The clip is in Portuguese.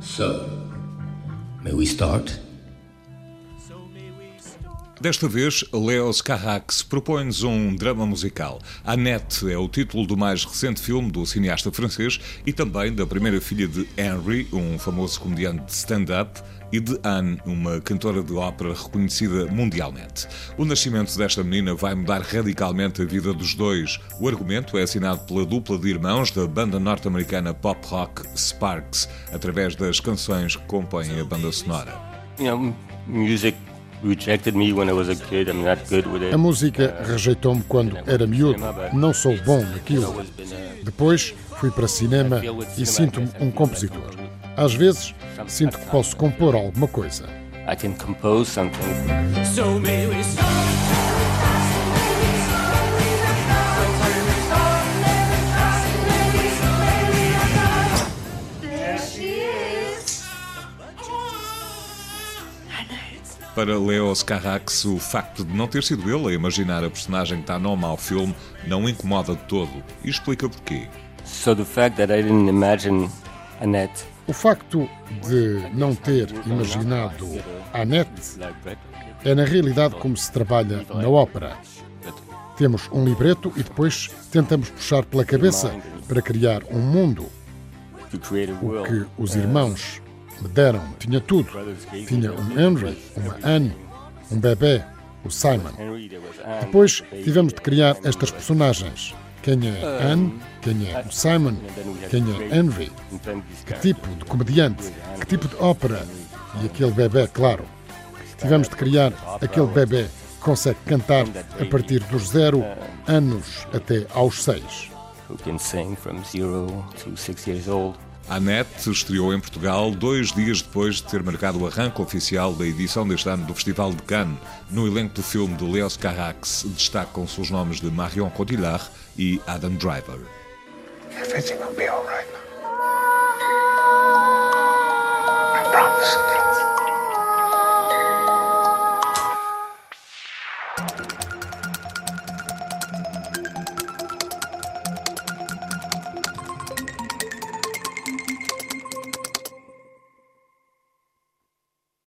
So, may we start? Desta vez, Leos Carrax propõe-nos um drama musical. Annette é o título do mais recente filme do cineasta francês e também da primeira filha de Henry, um famoso comediante de stand-up, e de Anne, uma cantora de ópera reconhecida mundialmente. O nascimento desta menina vai mudar radicalmente a vida dos dois. O argumento é assinado pela dupla de irmãos da banda norte-americana pop rock Sparks, através das canções que compõem a banda sonora. Music a música rejeitou-me quando era miúdo. Não sou bom naquilo. Depois fui para cinema e sinto-me um compositor. Às vezes sinto que posso compor alguma coisa. I can compose something. So Para Leos Carrax, o facto de não ter sido ele a imaginar a personagem que está nome ao filme não incomoda de todo. E explica porquê. So the fact that I didn't imagine Annette o facto de não ter imaginado Annette é na realidade como se trabalha na ópera. Temos um libreto e depois tentamos puxar pela cabeça para criar um mundo. O que os irmãos me deram. Tinha tudo. Tinha um Henry, uma Anne, um bebê, o Simon. Depois tivemos de criar estas personagens. Quem é Anne? Quem é o Simon? Quem é Henry? Que tipo de comediante? Que tipo de ópera? E aquele bebê, claro. Tivemos de criar aquele bebê que consegue cantar a partir dos zero anos até aos seis. Who can sing from zero to six years old. Annette estreou em Portugal dois dias depois de ter marcado o arranque oficial da edição deste ano do Festival de Cannes. No elenco do filme de Leos Carrax destacam-se os nomes de Marion Cotillard e Adam Driver. Everything will be all right I promise.